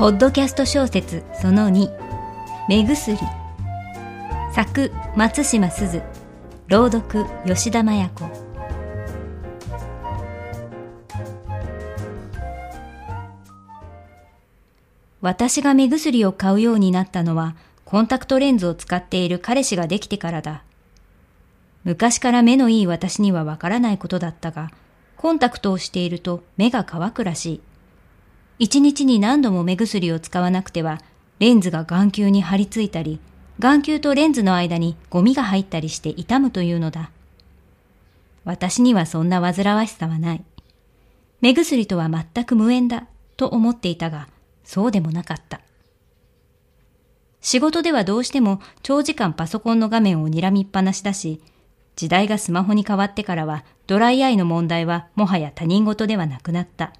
ポッドキャスト小説その2目薬作松島鈴朗読吉田麻也子私が目薬を買うようになったのはコンタクトレンズを使っている彼氏ができてからだ。昔から目のいい私にはわからないことだったが、コンタクトをしていると目が乾くらしい。一日に何度も目薬を使わなくては、レンズが眼球に張り付いたり、眼球とレンズの間にゴミが入ったりして痛むというのだ。私にはそんな煩わしさはない。目薬とは全く無縁だと思っていたが、そうでもなかった。仕事ではどうしても長時間パソコンの画面を睨みっぱなしだし、時代がスマホに変わってからはドライアイの問題はもはや他人事ではなくなった。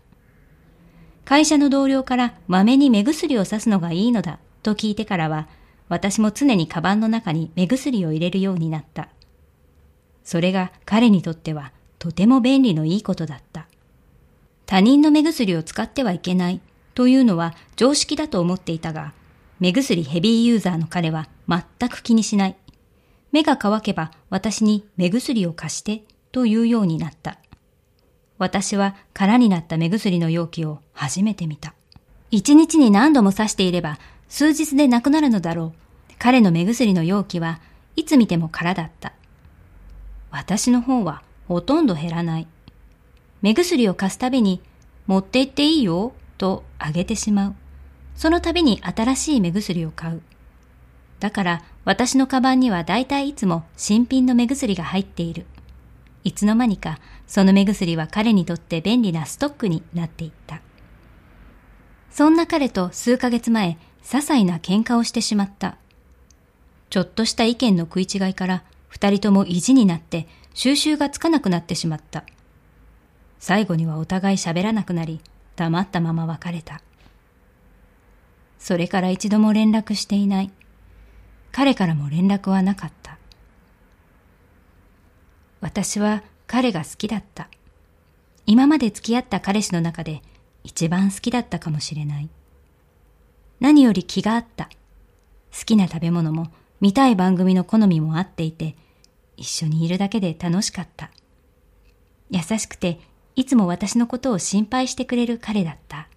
会社の同僚からまめに目薬をさすのがいいのだと聞いてからは、私も常にカバンの中に目薬を入れるようになった。それが彼にとってはとても便利のいいことだった。他人の目薬を使ってはいけないというのは常識だと思っていたが、目薬ヘビーユーザーの彼は全く気にしない。目が乾けば私に目薬を貸してというようになった。私は空になった目薬の容器を初めて見た。一日に何度も刺していれば数日でなくなるのだろう。彼の目薬の容器はいつ見ても空だった。私の方はほとんど減らない。目薬を貸すたびに持って行っていいよとあげてしまう。その度に新しい目薬を買う。だから私のカバンには大体いつも新品の目薬が入っている。いつの間にかその目薬は彼にとって便利なストックになっていった。そんな彼と数ヶ月前、些細な喧嘩をしてしまった。ちょっとした意見の食い違いから二人とも意地になって収集がつかなくなってしまった。最後にはお互い喋らなくなり、黙ったまま別れた。それから一度も連絡していない。彼からも連絡はなかった。私は彼が好きだった。今まで付き合った彼氏の中で一番好きだったかもしれない。何より気があった。好きな食べ物も見たい番組の好みも合っていて、一緒にいるだけで楽しかった。優しくて、いつも私のことを心配してくれる彼だった。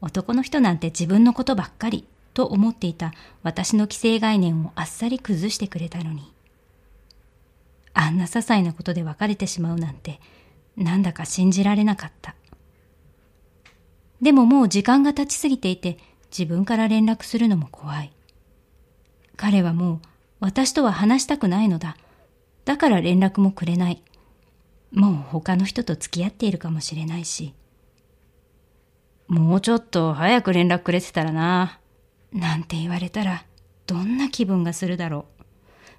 男の人なんて自分のことばっかりと思っていた私の既成概念をあっさり崩してくれたのに。あんな些細なことで別れてしまうなんて、なんだか信じられなかった。でももう時間が経ちすぎていて、自分から連絡するのも怖い。彼はもう私とは話したくないのだ。だから連絡もくれない。もう他の人と付き合っているかもしれないし。もうちょっと早く連絡くれてたらな。なんて言われたら、どんな気分がするだろう。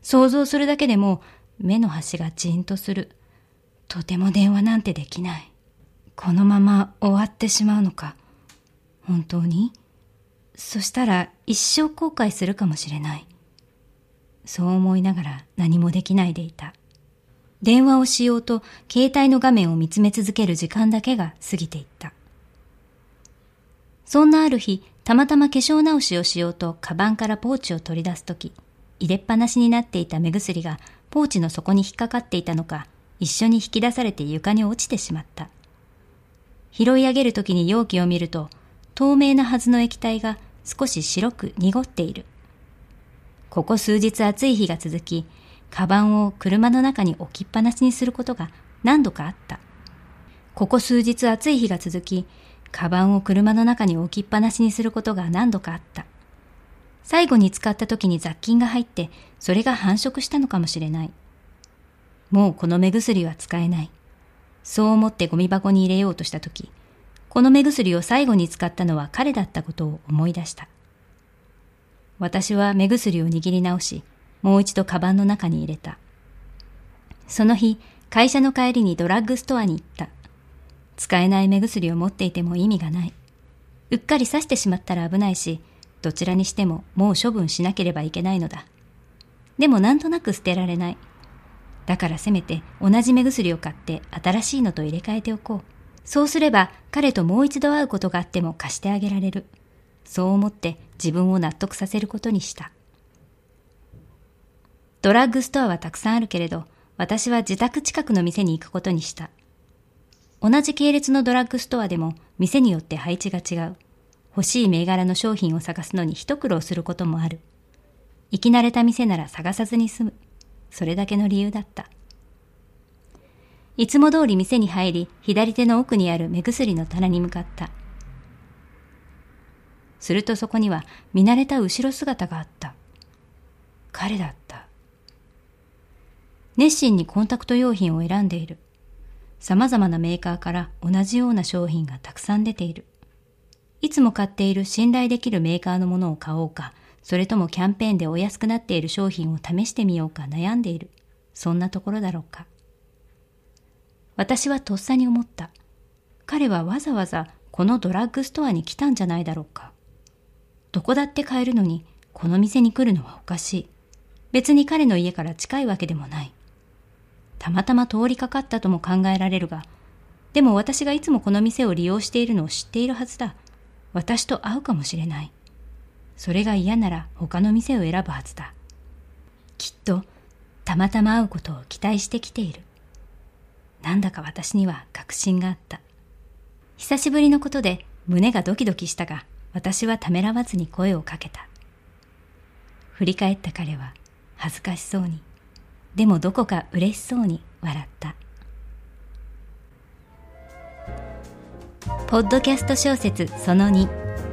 想像するだけでも目の端がじんとする。とても電話なんてできない。このまま終わってしまうのか。本当に？そしたら一生後悔するかもしれない。そう思いながら何もできないでいた。電話をしようと携帯の画面を見つめ続ける時間だけが過ぎていった。そんなある日、たまたま化粧直しをしようとカバンからポーチを取り出すとき、入れっぱなしになっていた目薬がポーチの底に引っかかっていたのか、一緒に引き出されて床に落ちてしまった。拾い上げるときに容器を見ると、透明なはずの液体が少し白く濁っている。ここ数日暑い日が続き、カバンを車の中に置きっぱなしにすることが何度かあった。ここ数日暑い日が続き、カバンを車の中に置きっぱなしにすることが何度かあった。最後に使った時に雑菌が入って、それが繁殖したのかもしれない。もうこの目薬は使えない。そう思ってゴミ箱に入れようとした時、この目薬を最後に使ったのは彼だったことを思い出した。私は目薬を握り直し、もう一度カバンの中に入れた。その日、会社の帰りにドラッグストアに行った。使えない目薬を持っていても意味がない。うっかり刺してしまったら危ないし、どちらにしてももう処分しなければいけないのだ。でもなんとなく捨てられない。だからせめて同じ目薬を買って新しいのと入れ替えておこう。そうすれば彼ともう一度会うことがあっても貸してあげられる。そう思って自分を納得させることにした。ドラッグストアはたくさんあるけれど、私は自宅近くの店に行くことにした。同じ系列のドラッグストアでも店によって配置が違う。欲しい銘柄の商品を探すのに一苦労することもある。行き慣れた店なら探さずに済む。それだけの理由だった。いつも通り店に入り、左手の奥にある目薬の棚に向かった。するとそこには見慣れた後ろ姿があった。彼だった。熱心にコンタクト用品を選んでいる。様々なメーカーから同じような商品がたくさん出ている。いつも買っている信頼できるメーカーのものを買おうか、それともキャンペーンでお安くなっている商品を試してみようか悩んでいる。そんなところだろうか。私はとっさに思った。彼はわざわざこのドラッグストアに来たんじゃないだろうか。どこだって買えるのに、この店に来るのはおかしい。別に彼の家から近いわけでもない。たまたま通りかかったとも考えられるが、でも私がいつもこの店を利用しているのを知っているはずだ。私と会うかもしれない。それが嫌なら他の店を選ぶはずだ。きっと、たまたま会うことを期待してきている。なんだか私には確信があった。久しぶりのことで胸がドキドキしたが、私はためらわずに声をかけた。振り返った彼は恥ずかしそうに、でもどこか嬉しそうに笑った。ポッドキャスト小説その2、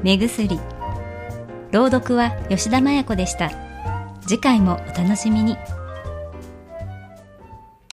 目薬。朗読は吉田麻也子でした。次回もお楽しみに。